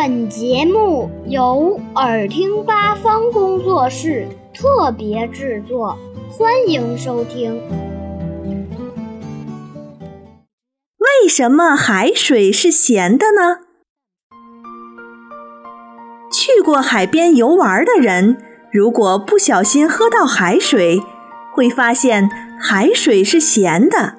本节目由耳听八方工作室特别制作，欢迎收听。为什么海水是咸的呢？去过海边游玩的人，如果不小心喝到海水，会发现海水是咸的。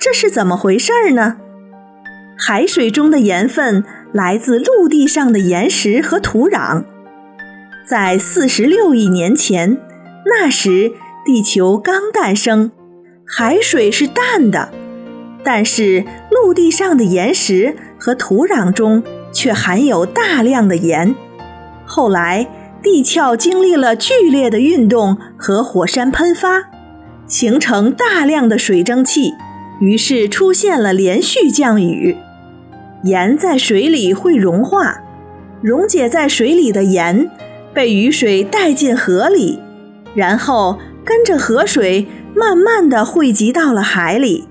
这是怎么回事呢？海水中的盐分来自陆地上的岩石和土壤。在四十六亿年前，那时地球刚诞生，海水是淡的，但是陆地上的岩石和土壤中却含有大量的盐。后来，地壳经历了剧烈的运动和火山喷发，形成大量的水蒸气，于是出现了连续降雨。盐在水里会融化，溶解在水里的盐被雨水带进河里，然后跟着河水慢慢的汇集到了海里，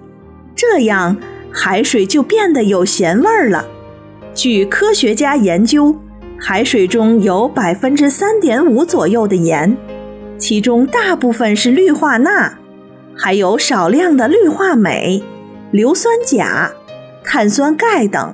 这样海水就变得有咸味儿了。据科学家研究，海水中有百分之三点五左右的盐，其中大部分是氯化钠，还有少量的氯化镁、硫酸钾、碳酸钙等。